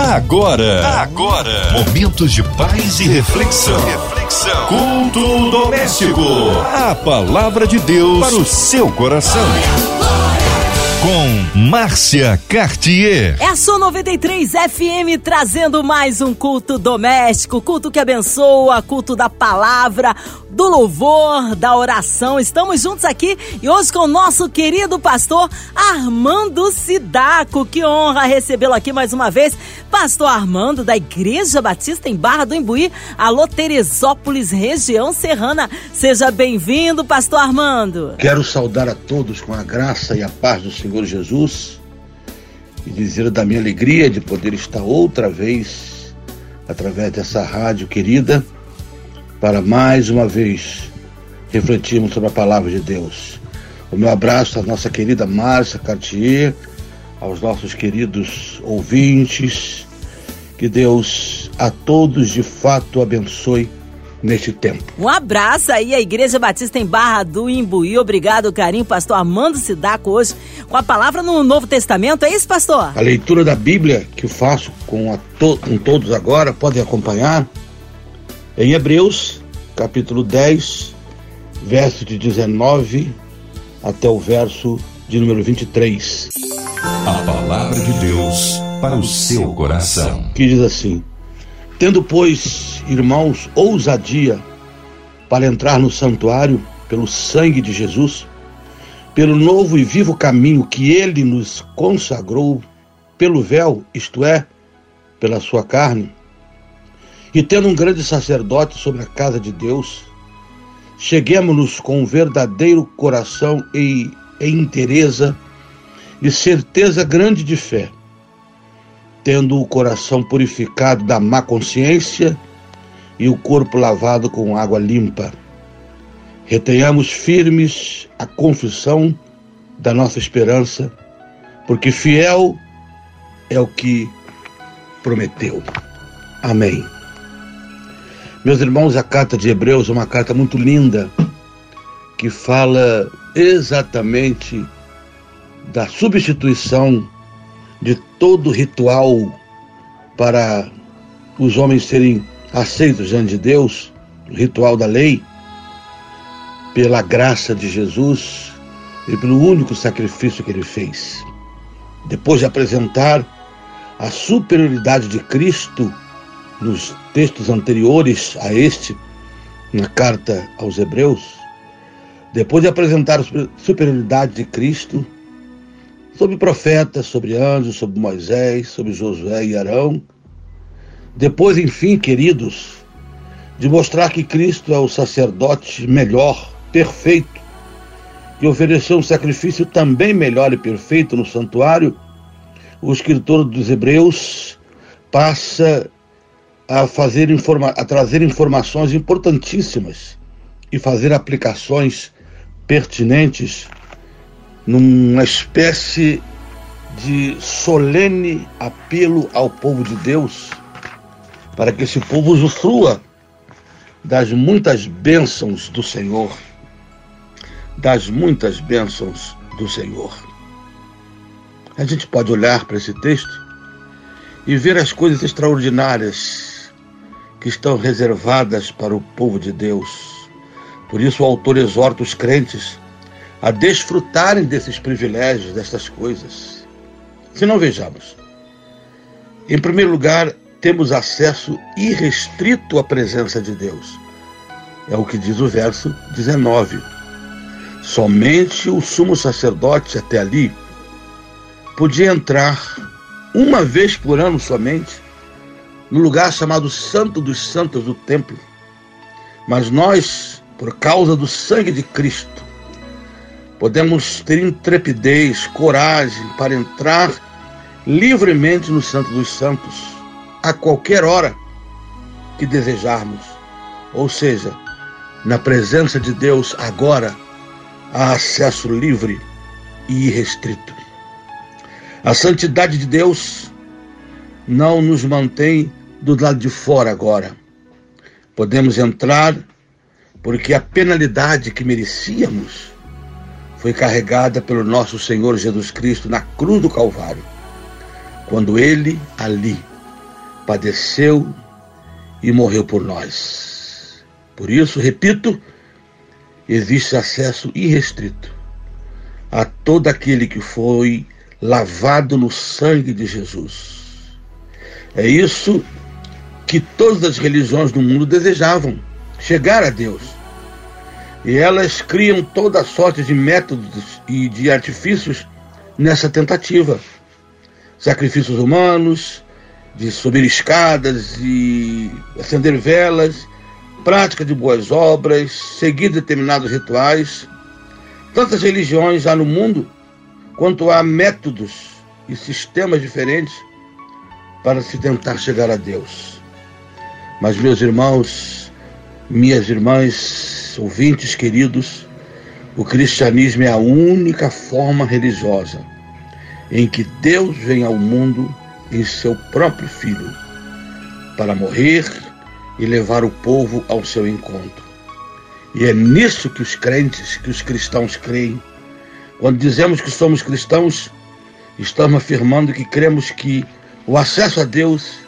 Agora, agora, momentos de paz e reflexão. Reflexão. Culto doméstico. A palavra de Deus para o seu coração. Com Márcia Cartier. É a sua 93 FM trazendo mais um culto doméstico, culto que abençoa, culto da palavra, do louvor, da oração. Estamos juntos aqui e hoje com o nosso querido pastor Armando Sidaco. Que honra recebê-lo aqui mais uma vez. Pastor Armando, da Igreja Batista em Barra do Imbuí, alô Teresópolis, região serrana. Seja bem-vindo, pastor Armando. Quero saudar a todos com a graça e a paz do Senhor Jesus e dizer da minha alegria de poder estar outra vez através dessa rádio querida para mais uma vez refletirmos sobre a palavra de Deus. O meu abraço à nossa querida Márcia Cartier, aos nossos queridos ouvintes. Que Deus a todos de fato abençoe neste tempo. Um abraço aí à Igreja Batista em Barra do Imbuí. Obrigado, carinho, pastor Armando Sidaco, hoje com a palavra no Novo Testamento. É isso, pastor? A leitura da Bíblia que eu faço com, to com todos agora, podem acompanhar em Hebreus, capítulo 10, verso de 19 até o verso de número 23. A palavra de Deus para o seu coração. Que diz assim: Tendo, pois, irmãos, ousadia para entrar no santuário pelo sangue de Jesus, pelo novo e vivo caminho que ele nos consagrou, pelo véu, isto é, pela sua carne, e tendo um grande sacerdote sobre a casa de Deus, cheguemos-nos com um verdadeiro coração e, e interesa e certeza grande de fé, tendo o coração purificado da má consciência e o corpo lavado com água limpa. Retenhamos firmes a confissão da nossa esperança, porque fiel é o que prometeu. Amém. Meus irmãos, a carta de Hebreus é uma carta muito linda que fala exatamente da substituição de todo ritual para os homens serem aceitos diante de Deus, o ritual da lei, pela graça de Jesus e pelo único sacrifício que ele fez. Depois de apresentar a superioridade de Cristo nos textos anteriores a este, na carta aos Hebreus, depois de apresentar a superioridade de Cristo sobre profetas, sobre anjos, sobre Moisés, sobre Josué e Arão, depois, enfim, queridos, de mostrar que Cristo é o sacerdote melhor, perfeito, que ofereceu um sacrifício também melhor e perfeito no santuário, o escritor dos Hebreus passa a fazer informa a trazer informações importantíssimas e fazer aplicações pertinentes numa espécie de solene apelo ao povo de Deus para que esse povo usufrua das muitas bênçãos do Senhor, das muitas bênçãos do Senhor. A gente pode olhar para esse texto e ver as coisas extraordinárias que estão reservadas para o povo de Deus. Por isso, o autor exorta os crentes a desfrutarem desses privilégios, destas coisas. Se não vejamos, em primeiro lugar, temos acesso irrestrito à presença de Deus. É o que diz o verso 19. Somente o sumo sacerdote até ali podia entrar uma vez por ano somente no lugar chamado Santo dos Santos do Templo. Mas nós, por causa do sangue de Cristo, podemos ter intrepidez, coragem para entrar livremente no Santo dos Santos, a qualquer hora que desejarmos. Ou seja, na presença de Deus agora há acesso livre e irrestrito. A santidade de Deus não nos mantém do lado de fora agora. Podemos entrar porque a penalidade que merecíamos foi carregada pelo nosso Senhor Jesus Cristo na cruz do Calvário, quando ele ali padeceu e morreu por nós. Por isso, repito, existe acesso irrestrito a todo aquele que foi lavado no sangue de Jesus. É isso que todas as religiões do mundo desejavam: chegar a Deus. E elas criam toda sorte de métodos e de artifícios nessa tentativa. Sacrifícios humanos, de subir escadas e acender velas, prática de boas obras, seguir determinados rituais. Tantas religiões há no mundo quanto há métodos e sistemas diferentes para se tentar chegar a Deus. Mas, meus irmãos, minhas irmãs, ouvintes queridos, o cristianismo é a única forma religiosa em que Deus vem ao mundo em seu próprio Filho para morrer e levar o povo ao seu encontro. E é nisso que os crentes, que os cristãos creem. Quando dizemos que somos cristãos, estamos afirmando que cremos que o acesso a Deus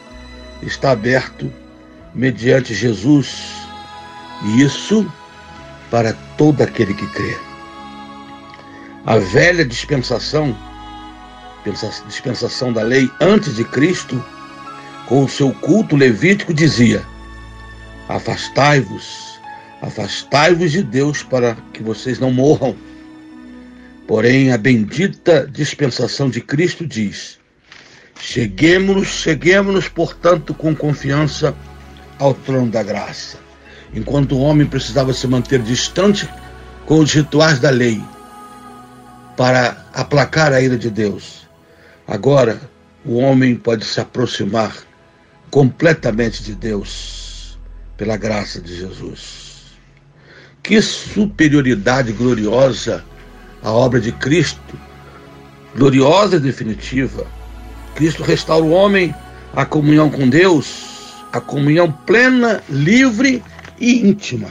está aberto mediante Jesus, e isso para todo aquele que crê. A velha dispensação, dispensação da lei antes de Cristo, com o seu culto levítico, dizia: Afastai-vos, afastai-vos de Deus para que vocês não morram. Porém, a bendita dispensação de Cristo diz: Cheguemos-nos, cheguemos-nos, portanto, com confiança ao trono da graça. Enquanto o homem precisava se manter distante com os rituais da lei para aplacar a ira de Deus, agora o homem pode se aproximar completamente de Deus pela graça de Jesus. Que superioridade gloriosa a obra de Cristo, gloriosa e definitiva. Cristo restaura o homem à comunhão com Deus a comunhão plena, livre e íntima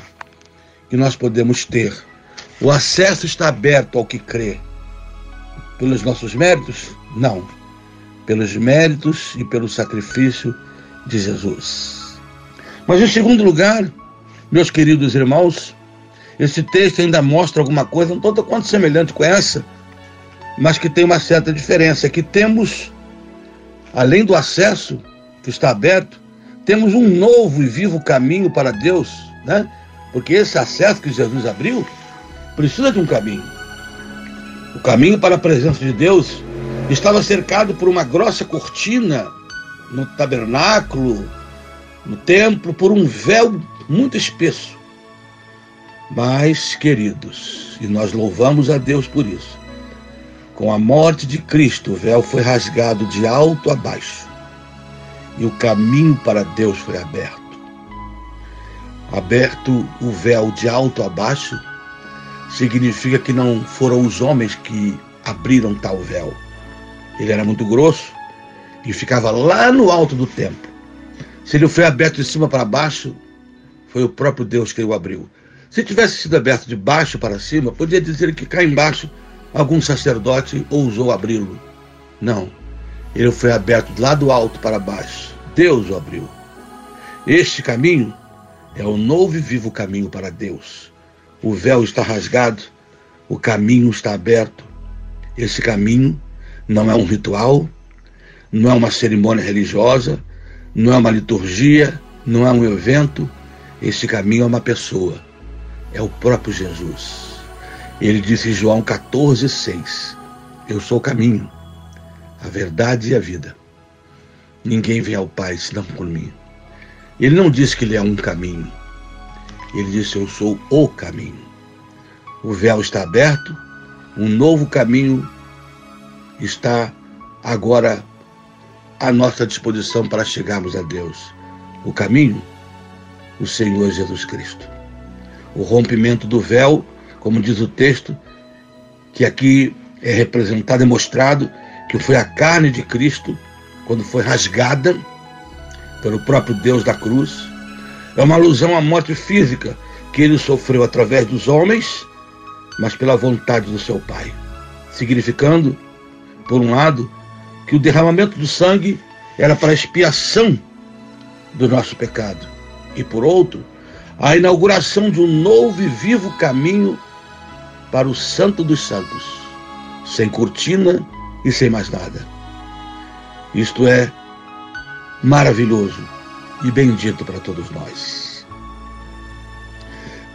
que nós podemos ter. O acesso está aberto ao que crê. Pelos nossos méritos? Não. Pelos méritos e pelo sacrifício de Jesus. Mas em segundo lugar, meus queridos irmãos, esse texto ainda mostra alguma coisa um tanto quanto semelhante com essa, mas que tem uma certa diferença, que temos, além do acesso que está aberto, temos um novo e vivo caminho para Deus, né? Porque esse acesso que Jesus abriu precisa de um caminho. O caminho para a presença de Deus estava cercado por uma grossa cortina no tabernáculo, no templo, por um véu muito espesso. Mas, queridos, e nós louvamos a Deus por isso, com a morte de Cristo, o véu foi rasgado de alto a baixo e o caminho para Deus foi aberto. Aberto o véu de alto a baixo significa que não foram os homens que abriram tal véu. Ele era muito grosso e ficava lá no alto do templo. Se ele foi aberto de cima para baixo, foi o próprio Deus que o abriu. Se tivesse sido aberto de baixo para cima, podia dizer que cá embaixo algum sacerdote ousou abri-lo. Não. Ele foi aberto lá do alto para baixo. Deus o abriu. Este caminho é o novo e vivo caminho para Deus. O véu está rasgado, o caminho está aberto. Esse caminho não é um ritual, não é uma cerimônia religiosa, não é uma liturgia, não é um evento. Esse caminho é uma pessoa, é o próprio Jesus. Ele disse em João 14,6: Eu sou o caminho, a verdade e a vida. Ninguém vem ao Pai senão por mim. Ele não disse que ele é um caminho. Ele disse: Eu sou o caminho. O véu está aberto, um novo caminho está agora à nossa disposição para chegarmos a Deus. O caminho, o Senhor Jesus Cristo. O rompimento do véu, como diz o texto, que aqui é representado e mostrado, que foi a carne de Cristo quando foi rasgada pelo próprio Deus da cruz. É uma alusão à morte física que ele sofreu através dos homens, mas pela vontade do seu Pai. Significando, por um lado, que o derramamento do sangue era para expiação do nosso pecado. E por outro, a inauguração de um novo e vivo caminho para o Santo dos Santos, sem cortina e sem mais nada. Isto é maravilhoso e bendito para todos nós.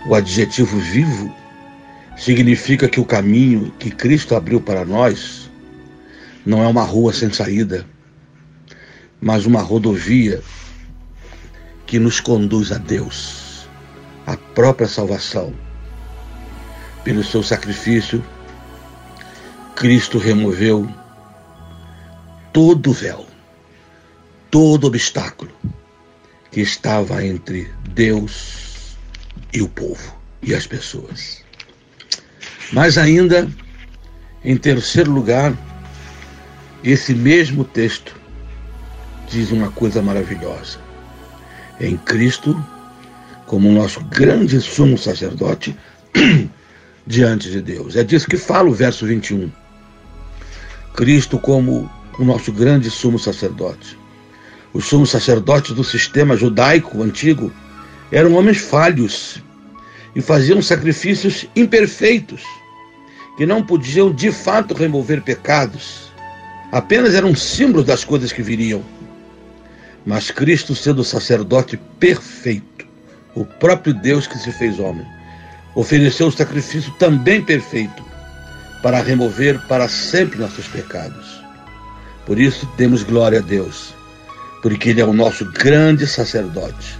O adjetivo vivo significa que o caminho que Cristo abriu para nós não é uma rua sem saída, mas uma rodovia que nos conduz a Deus, a própria salvação. Pelo seu sacrifício, Cristo removeu todo o véu, todo obstáculo que estava entre Deus e o povo e as pessoas. Mas ainda, em terceiro lugar, esse mesmo texto diz uma coisa maravilhosa. Em Cristo, como nosso grande sumo sacerdote diante de Deus. É disso que fala o verso 21. Cristo como o nosso grande sumo sacerdote. Os sumos sacerdotes do sistema judaico antigo eram homens falhos e faziam sacrifícios imperfeitos, que não podiam de fato remover pecados, apenas eram símbolos das coisas que viriam. Mas Cristo, sendo sacerdote perfeito, o próprio Deus que se fez homem, ofereceu o sacrifício também perfeito para remover para sempre nossos pecados. Por isso demos glória a Deus, porque Ele é o nosso grande sacerdote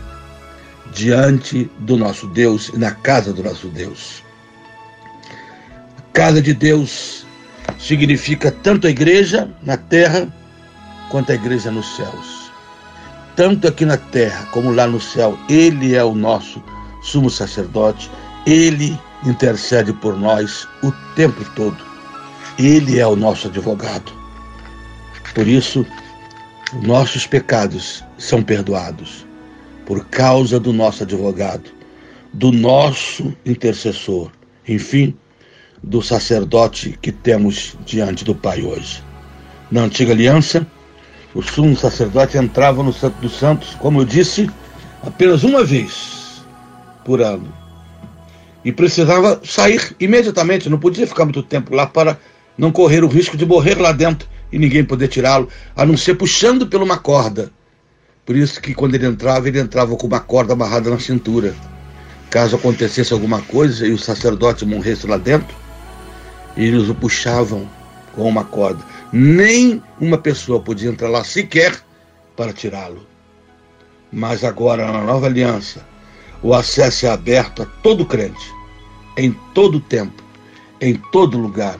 diante do nosso Deus e na casa do nosso Deus. A casa de Deus significa tanto a igreja na terra quanto a igreja nos céus. Tanto aqui na terra como lá no céu, Ele é o nosso sumo sacerdote, Ele intercede por nós o tempo todo. Ele é o nosso advogado. Por isso, nossos pecados são perdoados por causa do nosso advogado, do nosso intercessor, enfim, do sacerdote que temos diante do Pai hoje. Na antiga aliança, o sumo sacerdote entrava no Santo dos Santos, como eu disse, apenas uma vez por ano. E precisava sair imediatamente, não podia ficar muito tempo lá para não correr o risco de morrer lá dentro e ninguém poder tirá-lo, a não ser puxando por uma corda. Por isso que quando ele entrava, ele entrava com uma corda amarrada na cintura. Caso acontecesse alguma coisa e o sacerdote morresse lá dentro, eles o puxavam com uma corda. Nem uma pessoa podia entrar lá sequer para tirá-lo. Mas agora, na nova aliança, o acesso é aberto a todo crente, em todo tempo, em todo lugar.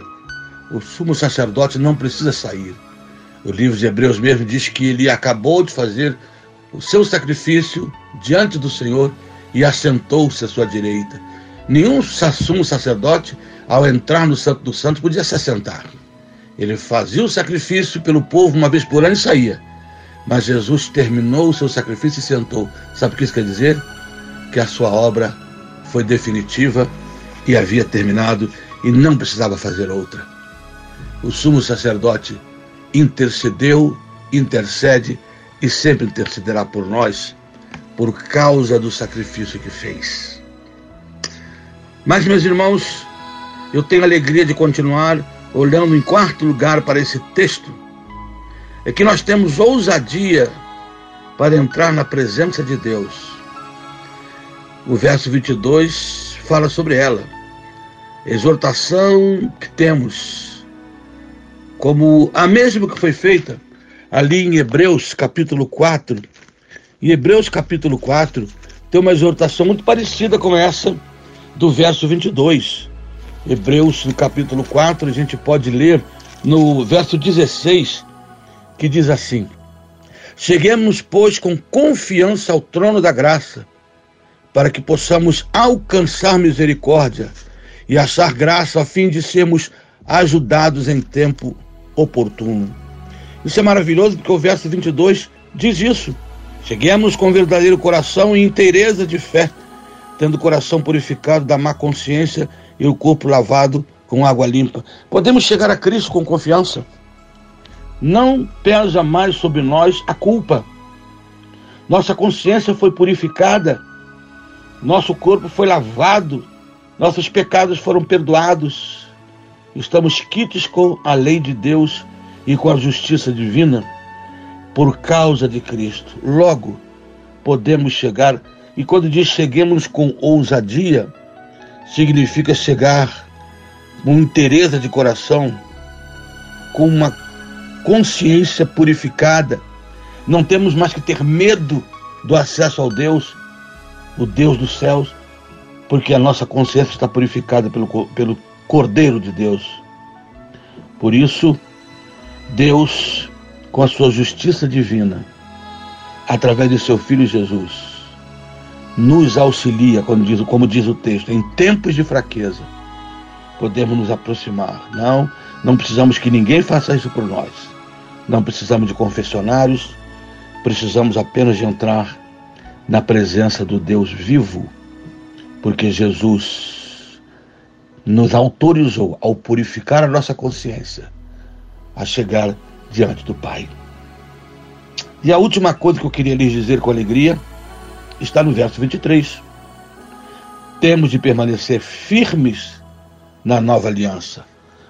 O sumo sacerdote não precisa sair. O livro de Hebreus mesmo diz que ele acabou de fazer o seu sacrifício diante do Senhor e assentou-se à sua direita. Nenhum sumo sacerdote, ao entrar no Santo dos Santos, podia se assentar. Ele fazia o sacrifício pelo povo uma vez por ano e saía. Mas Jesus terminou o seu sacrifício e sentou. Sabe o que isso quer dizer? Que a sua obra foi definitiva e havia terminado e não precisava fazer outra. O sumo sacerdote intercedeu, intercede e sempre intercederá por nós por causa do sacrifício que fez. Mas, meus irmãos, eu tenho alegria de continuar olhando em quarto lugar para esse texto. É que nós temos ousadia para entrar na presença de Deus. O verso 22 fala sobre ela. Exortação que temos, como a mesma que foi feita ali em Hebreus capítulo 4. Em Hebreus capítulo 4 tem uma exortação muito parecida com essa do verso 22. Hebreus no capítulo 4, a gente pode ler no verso 16, que diz assim: Cheguemos, pois, com confiança ao trono da graça, para que possamos alcançar misericórdia e achar graça a fim de sermos ajudados em tempo oportuno. Isso é maravilhoso porque o verso 22 diz isso. Cheguemos com verdadeiro coração e inteireza de fé, tendo o coração purificado da má consciência e o corpo lavado com água limpa. Podemos chegar a Cristo com confiança. Não pesa mais sobre nós a culpa. Nossa consciência foi purificada, nosso corpo foi lavado, nossos pecados foram perdoados. Estamos quites com a lei de Deus e com a justiça divina por causa de Cristo. Logo, podemos chegar, e quando diz cheguemos com ousadia, significa chegar com interesse de coração, com uma consciência purificada. Não temos mais que ter medo do acesso ao Deus, o Deus dos céus, porque a nossa consciência está purificada pelo, pelo Cordeiro de Deus. Por isso, Deus, com a sua justiça divina, através de seu Filho Jesus, nos auxilia, como diz, como diz o texto, em tempos de fraqueza, podemos nos aproximar. Não, não precisamos que ninguém faça isso por nós. Não precisamos de confessionários, precisamos apenas de entrar na presença do Deus vivo, porque Jesus nos autorizou, ao purificar a nossa consciência, a chegar diante do Pai. E a última coisa que eu queria lhes dizer com alegria está no verso 23. Temos de permanecer firmes na nova aliança.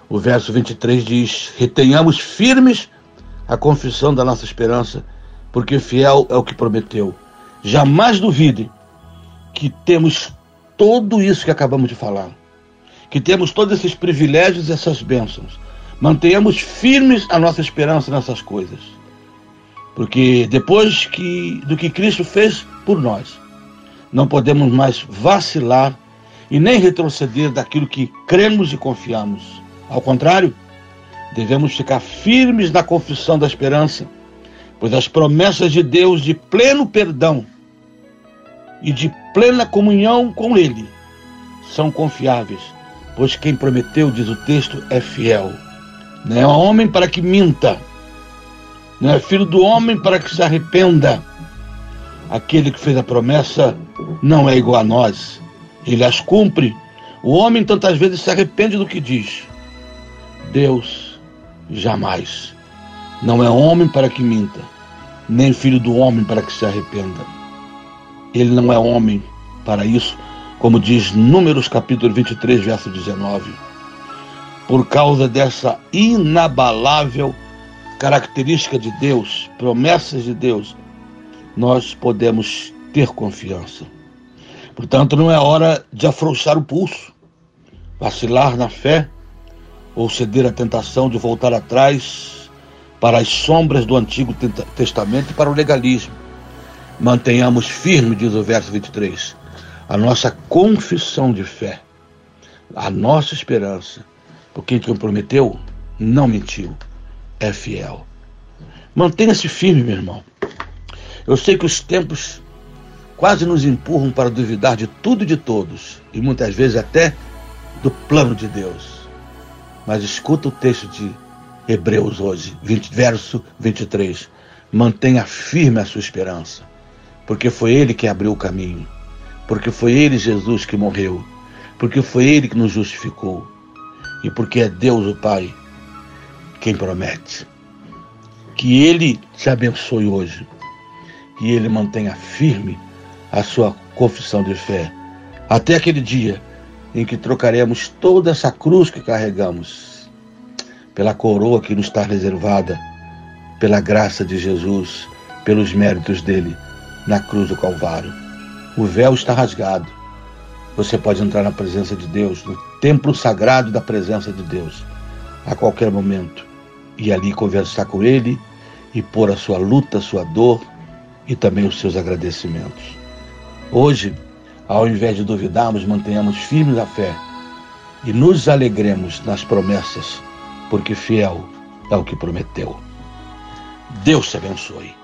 O verso 23 diz: Retenhamos firmes a confissão da nossa esperança, porque fiel é o que prometeu. Jamais duvide que temos tudo isso que acabamos de falar, que temos todos esses privilégios e essas bênçãos. Mantenhamos firmes a nossa esperança nessas coisas. Porque depois que, do que Cristo fez por nós, não podemos mais vacilar e nem retroceder daquilo que cremos e confiamos. Ao contrário, devemos ficar firmes na confissão da esperança, pois as promessas de Deus de pleno perdão e de plena comunhão com Ele são confiáveis, pois quem prometeu, diz o texto, é fiel. Não é homem para que minta, não é filho do homem para que se arrependa. Aquele que fez a promessa não é igual a nós, ele as cumpre. O homem tantas vezes se arrepende do que diz. Deus jamais. Não é homem para que minta, nem filho do homem para que se arrependa. Ele não é homem para isso, como diz Números capítulo 23, verso 19. Por causa dessa inabalável característica de Deus, promessas de Deus, nós podemos ter confiança. Portanto, não é hora de afrouxar o pulso, vacilar na fé ou ceder à tentação de voltar atrás para as sombras do Antigo Testamento e para o legalismo. Mantenhamos firme, diz o verso 23, a nossa confissão de fé, a nossa esperança, porque quem prometeu não mentiu é fiel. Mantenha-se firme, meu irmão. Eu sei que os tempos quase nos empurram para duvidar de tudo e de todos, e muitas vezes até do plano de Deus. Mas escuta o texto de Hebreus hoje, 20, verso 23. Mantenha firme a sua esperança, porque foi Ele que abriu o caminho, porque foi Ele, Jesus, que morreu, porque foi Ele que nos justificou, e porque é Deus o Pai quem promete. Que Ele te abençoe hoje. Que Ele mantenha firme a sua confissão de fé. Até aquele dia em que trocaremos toda essa cruz que carregamos pela coroa que nos está reservada, pela graça de Jesus, pelos méritos dele na cruz do Calvário. O véu está rasgado. Você pode entrar na presença de Deus, no templo sagrado da presença de Deus, a qualquer momento e ali conversar com ele e pôr a sua luta, a sua dor e também os seus agradecimentos. Hoje, ao invés de duvidarmos, mantenhamos firmes a fé e nos alegremos nas promessas, porque fiel é o que prometeu. Deus te abençoe.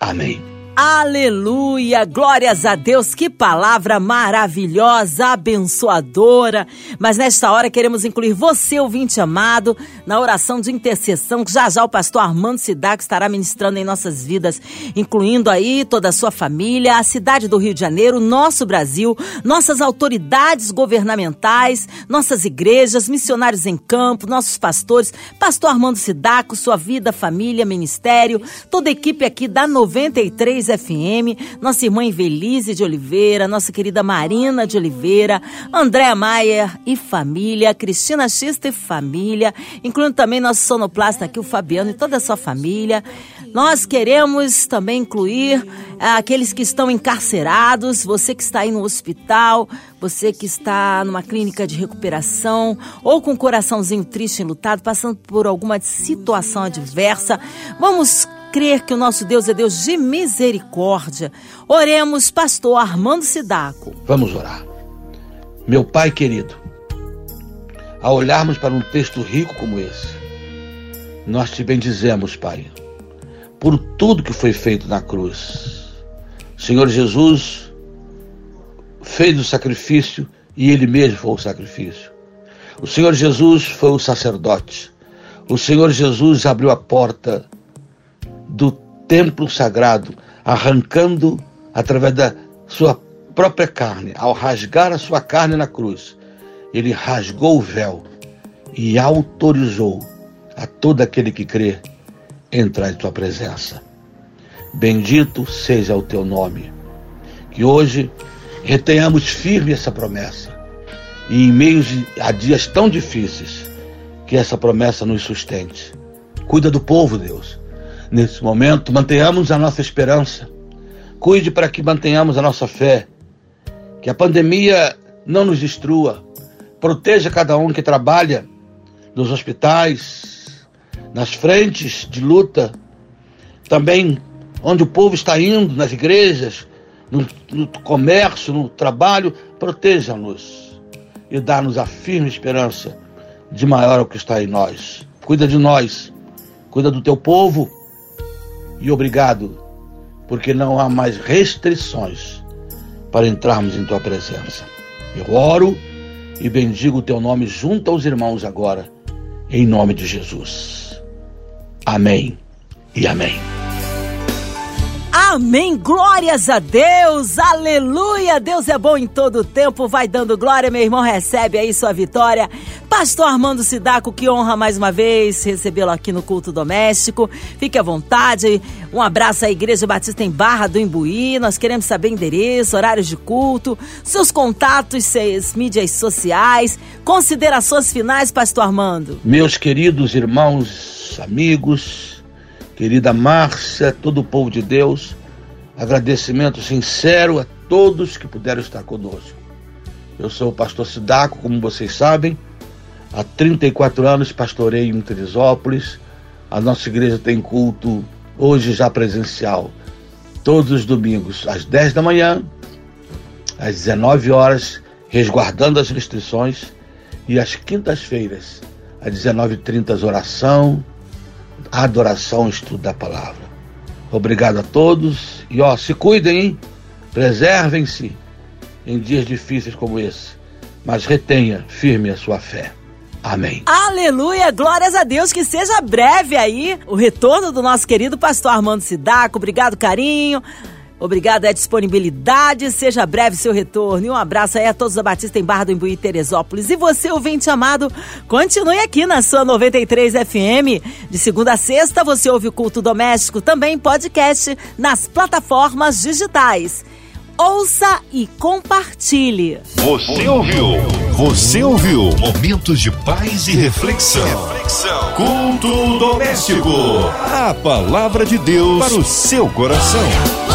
Amém. Aleluia! Glórias a Deus! Que palavra maravilhosa, abençoadora! Mas nesta hora queremos incluir você, ouvinte amado, na oração de intercessão que já já o pastor Armando Sidac estará ministrando em nossas vidas, incluindo aí toda a sua família, a cidade do Rio de Janeiro, nosso Brasil, nossas autoridades governamentais, nossas igrejas, missionários em campo, nossos pastores, pastor Armando Sidaco, sua vida, família, ministério, toda a equipe aqui da 93 93 FM, nossa irmã Invelise de Oliveira, nossa querida Marina de Oliveira, Andréa Maier e família, Cristina Xista e família, incluindo também nosso sonoplasta aqui, o Fabiano e toda a sua família. Nós queremos também incluir ah, aqueles que estão encarcerados, você que está aí no hospital, você que está numa clínica de recuperação ou com o coraçãozinho triste lutado, passando por alguma situação adversa. Vamos crer que o nosso Deus é Deus de misericórdia. Oremos, pastor Armando Sidaco. Vamos orar. Meu Pai querido, ao olharmos para um texto rico como esse, nós te bendizemos, Pai por tudo que foi feito na cruz. Senhor Jesus fez o sacrifício e ele mesmo foi o sacrifício. O Senhor Jesus foi o sacerdote. O Senhor Jesus abriu a porta do templo sagrado, arrancando através da sua própria carne, ao rasgar a sua carne na cruz. Ele rasgou o véu e autorizou a todo aquele que crê entrar em tua presença. Bendito seja o teu nome. Que hoje retenhamos firme essa promessa. E em meio a dias tão difíceis, que essa promessa nos sustente. Cuida do povo, Deus. Nesse momento, mantenhamos a nossa esperança. Cuide para que mantenhamos a nossa fé. Que a pandemia não nos destrua. Proteja cada um que trabalha nos hospitais, nas frentes de luta, também onde o povo está indo, nas igrejas, no, no comércio, no trabalho, proteja-nos e dá-nos a firme esperança de maior o que está em nós. Cuida de nós, cuida do teu povo e obrigado, porque não há mais restrições para entrarmos em tua presença. Eu oro e bendigo o teu nome junto aos irmãos agora, em nome de Jesus. Amém e amém. Amém, glórias a Deus, aleluia, Deus é bom em todo o tempo, vai dando glória, meu irmão, recebe aí sua vitória. Pastor Armando Sidaco, que honra mais uma vez recebê-lo aqui no culto doméstico, fique à vontade, um abraço à Igreja Batista em Barra do Imbuí, nós queremos saber endereço, horários de culto, seus contatos, seus mídias sociais, considerações finais, Pastor Armando. Meus queridos irmãos, amigos, querida Márcia, todo o povo de Deus, agradecimento sincero a todos que puderam estar conosco. Eu sou o pastor Sidaco, como vocês sabem, há 34 anos pastorei em Teresópolis. A nossa igreja tem culto hoje já presencial, todos os domingos, às 10 da manhã, às 19 horas, resguardando as restrições, e às quintas-feiras, às 19h30, oração, adoração, estudo da palavra. Obrigado a todos e ó, se cuidem, hein? Preservem-se em dias difíceis como esse, mas retenha firme a sua fé. Amém. Aleluia, glórias a Deus, que seja breve aí o retorno do nosso querido pastor Armando Sidaco. Obrigado, carinho. Obrigada a disponibilidade, seja breve seu retorno. E um abraço aí a todos da Batista em Barra do Imbuí, Teresópolis. E você, ouvinte amado, continue aqui na sua 93 FM. De segunda a sexta, você ouve o Culto Doméstico, também podcast nas plataformas digitais. Ouça e compartilhe. Você ouviu? Você ouviu? Momentos de paz e reflexão. reflexão. Culto doméstico. A palavra de Deus para o seu coração.